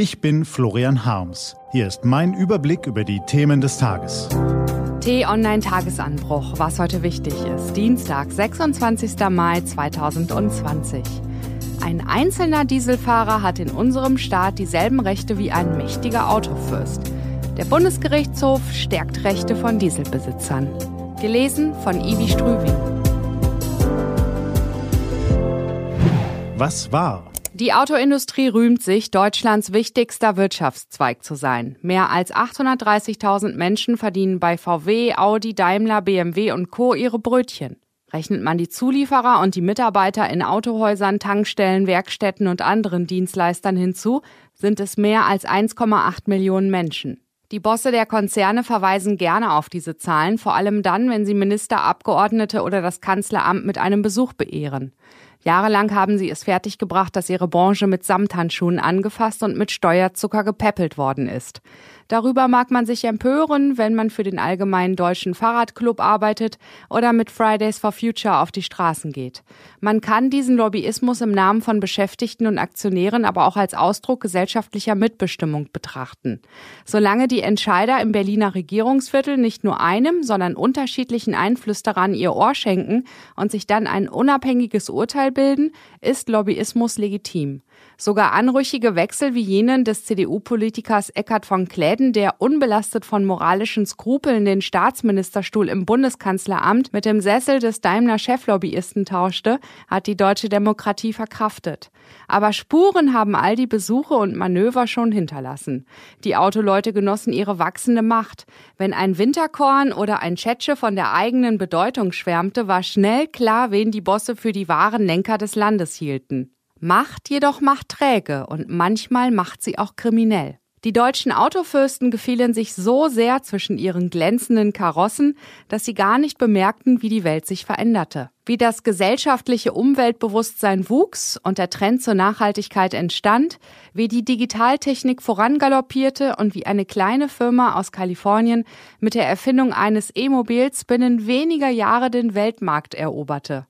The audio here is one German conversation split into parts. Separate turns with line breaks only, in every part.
Ich bin Florian Harms. Hier ist mein Überblick über die Themen des Tages.
T-Online-Tagesanbruch, was heute wichtig ist. Dienstag, 26. Mai 2020. Ein einzelner Dieselfahrer hat in unserem Staat dieselben Rechte wie ein mächtiger Autofürst. Der Bundesgerichtshof stärkt Rechte von Dieselbesitzern. Gelesen von Ivi Strüving.
Was war?
Die Autoindustrie rühmt sich, Deutschlands wichtigster Wirtschaftszweig zu sein. Mehr als 830.000 Menschen verdienen bei VW, Audi, Daimler, BMW und Co. ihre Brötchen. Rechnet man die Zulieferer und die Mitarbeiter in Autohäusern, Tankstellen, Werkstätten und anderen Dienstleistern hinzu, sind es mehr als 1,8 Millionen Menschen. Die Bosse der Konzerne verweisen gerne auf diese Zahlen, vor allem dann, wenn sie Minister, Abgeordnete oder das Kanzleramt mit einem Besuch beehren. Jahrelang haben sie es fertiggebracht, dass ihre Branche mit Samthandschuhen angefasst und mit Steuerzucker gepäppelt worden ist. Darüber mag man sich empören, wenn man für den Allgemeinen Deutschen Fahrradclub arbeitet oder mit Fridays for Future auf die Straßen geht. Man kann diesen Lobbyismus im Namen von Beschäftigten und Aktionären aber auch als Ausdruck gesellschaftlicher Mitbestimmung betrachten. Solange die Entscheider im Berliner Regierungsviertel nicht nur einem, sondern unterschiedlichen Einflüsterern ihr Ohr schenken und sich dann ein unabhängiges Urteil bilden, ist Lobbyismus legitim. Sogar anrüchige Wechsel wie jenen des CDU-Politikers Eckhard von Kläden, der unbelastet von moralischen Skrupeln den Staatsministerstuhl im Bundeskanzleramt mit dem Sessel des Daimler-Cheflobbyisten tauschte, hat die deutsche Demokratie verkraftet. Aber Spuren haben all die Besuche und Manöver schon hinterlassen. Die Autoleute genossen ihre wachsende Macht. Wenn ein Winterkorn oder ein Tschetsche von der eigenen Bedeutung schwärmte, war schnell klar, wen die Bosse für die wahren Lenker des Landes hielten. Macht jedoch macht träge und manchmal macht sie auch kriminell. Die deutschen Autofürsten gefielen sich so sehr zwischen ihren glänzenden Karossen, dass sie gar nicht bemerkten, wie die Welt sich veränderte. Wie das gesellschaftliche Umweltbewusstsein wuchs und der Trend zur Nachhaltigkeit entstand, wie die Digitaltechnik vorangaloppierte und wie eine kleine Firma aus Kalifornien mit der Erfindung eines E-Mobils binnen weniger Jahre den Weltmarkt eroberte.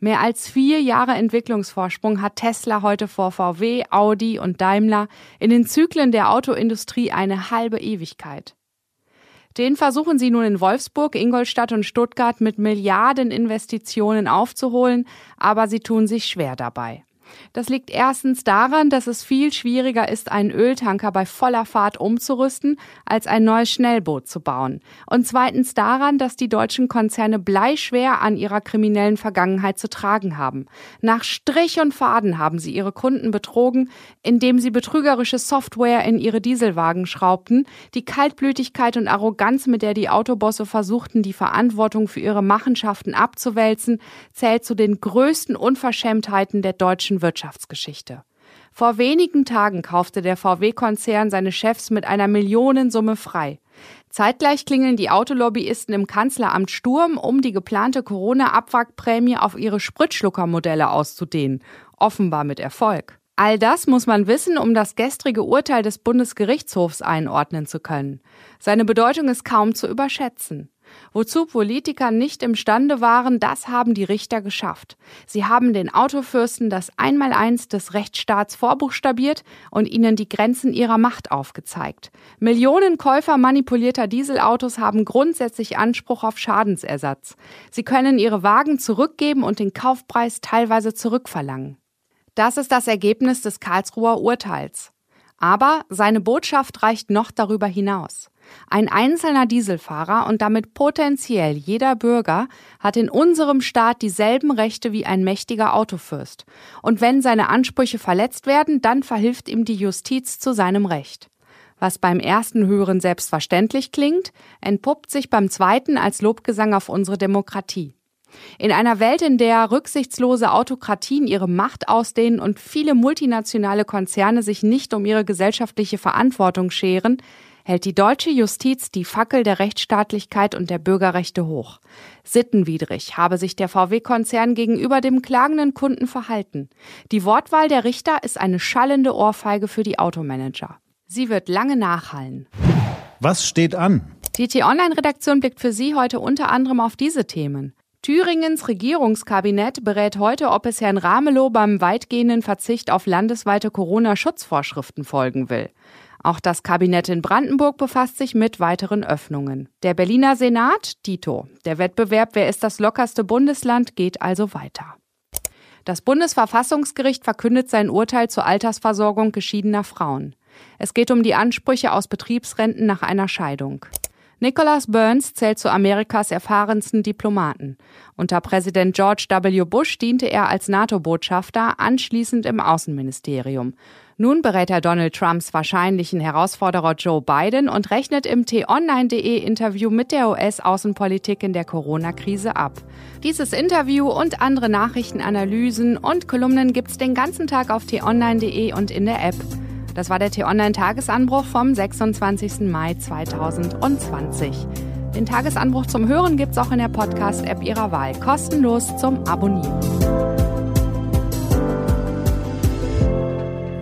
Mehr als vier Jahre Entwicklungsvorsprung hat Tesla heute vor VW, Audi und Daimler in den Zyklen der Autoindustrie eine halbe Ewigkeit. Den versuchen sie nun in Wolfsburg, Ingolstadt und Stuttgart mit Milliardeninvestitionen aufzuholen, aber sie tun sich schwer dabei. Das liegt erstens daran, dass es viel schwieriger ist, einen Öltanker bei voller Fahrt umzurüsten, als ein neues Schnellboot zu bauen. Und zweitens daran, dass die deutschen Konzerne bleischwer an ihrer kriminellen Vergangenheit zu tragen haben. Nach Strich und Faden haben sie ihre Kunden betrogen, indem sie betrügerische Software in ihre Dieselwagen schraubten, die Kaltblütigkeit und Arroganz, mit der die Autobosse versuchten, die Verantwortung für ihre Machenschaften abzuwälzen, zählt zu den größten Unverschämtheiten der deutschen Wirtschaftsgeschichte. Vor wenigen Tagen kaufte der VW-Konzern seine Chefs mit einer Millionensumme frei. Zeitgleich klingeln die Autolobbyisten im Kanzleramt Sturm, um die geplante Corona-Abwrackprämie auf ihre Spritschluckermodelle auszudehnen. Offenbar mit Erfolg. All das muss man wissen, um das gestrige Urteil des Bundesgerichtshofs einordnen zu können. Seine Bedeutung ist kaum zu überschätzen. Wozu Politiker nicht imstande waren, das haben die Richter geschafft. Sie haben den Autofürsten das Einmaleins des Rechtsstaats vorbuchstabiert und ihnen die Grenzen ihrer Macht aufgezeigt. Millionen Käufer manipulierter Dieselautos haben grundsätzlich Anspruch auf Schadensersatz. Sie können ihre Wagen zurückgeben und den Kaufpreis teilweise zurückverlangen. Das ist das Ergebnis des Karlsruher Urteils. Aber seine Botschaft reicht noch darüber hinaus. Ein einzelner Dieselfahrer und damit potenziell jeder Bürger hat in unserem Staat dieselben Rechte wie ein mächtiger Autofürst. Und wenn seine Ansprüche verletzt werden, dann verhilft ihm die Justiz zu seinem Recht. Was beim ersten Hören selbstverständlich klingt, entpuppt sich beim zweiten als Lobgesang auf unsere Demokratie. In einer Welt, in der rücksichtslose Autokratien ihre Macht ausdehnen und viele multinationale Konzerne sich nicht um ihre gesellschaftliche Verantwortung scheren, hält die deutsche Justiz die Fackel der Rechtsstaatlichkeit und der Bürgerrechte hoch. Sittenwidrig habe sich der VW-Konzern gegenüber dem klagenden Kunden verhalten. Die Wortwahl der Richter ist eine schallende Ohrfeige für die Automanager. Sie wird lange nachhallen.
Was steht an?
Die T-Online-Redaktion blickt für Sie heute unter anderem auf diese Themen. Thüringens Regierungskabinett berät heute, ob es Herrn Ramelow beim weitgehenden Verzicht auf landesweite Corona-Schutzvorschriften folgen will. Auch das Kabinett in Brandenburg befasst sich mit weiteren Öffnungen. Der Berliner Senat, Tito. Der Wettbewerb Wer ist das lockerste Bundesland geht also weiter. Das Bundesverfassungsgericht verkündet sein Urteil zur Altersversorgung geschiedener Frauen. Es geht um die Ansprüche aus Betriebsrenten nach einer Scheidung. Nicholas Burns zählt zu Amerikas erfahrensten Diplomaten. Unter Präsident George W. Bush diente er als NATO-Botschafter, anschließend im Außenministerium. Nun berät er Donald Trumps wahrscheinlichen Herausforderer Joe Biden und rechnet im t-online.de Interview mit der US-Außenpolitik in der Corona-Krise ab. Dieses Interview und andere Nachrichtenanalysen und Kolumnen gibt's den ganzen Tag auf t-online.de und in der App. Das war der T-Online-Tagesanbruch vom 26. Mai 2020. Den Tagesanbruch zum Hören gibt's auch in der Podcast-App Ihrer Wahl, kostenlos zum Abonnieren.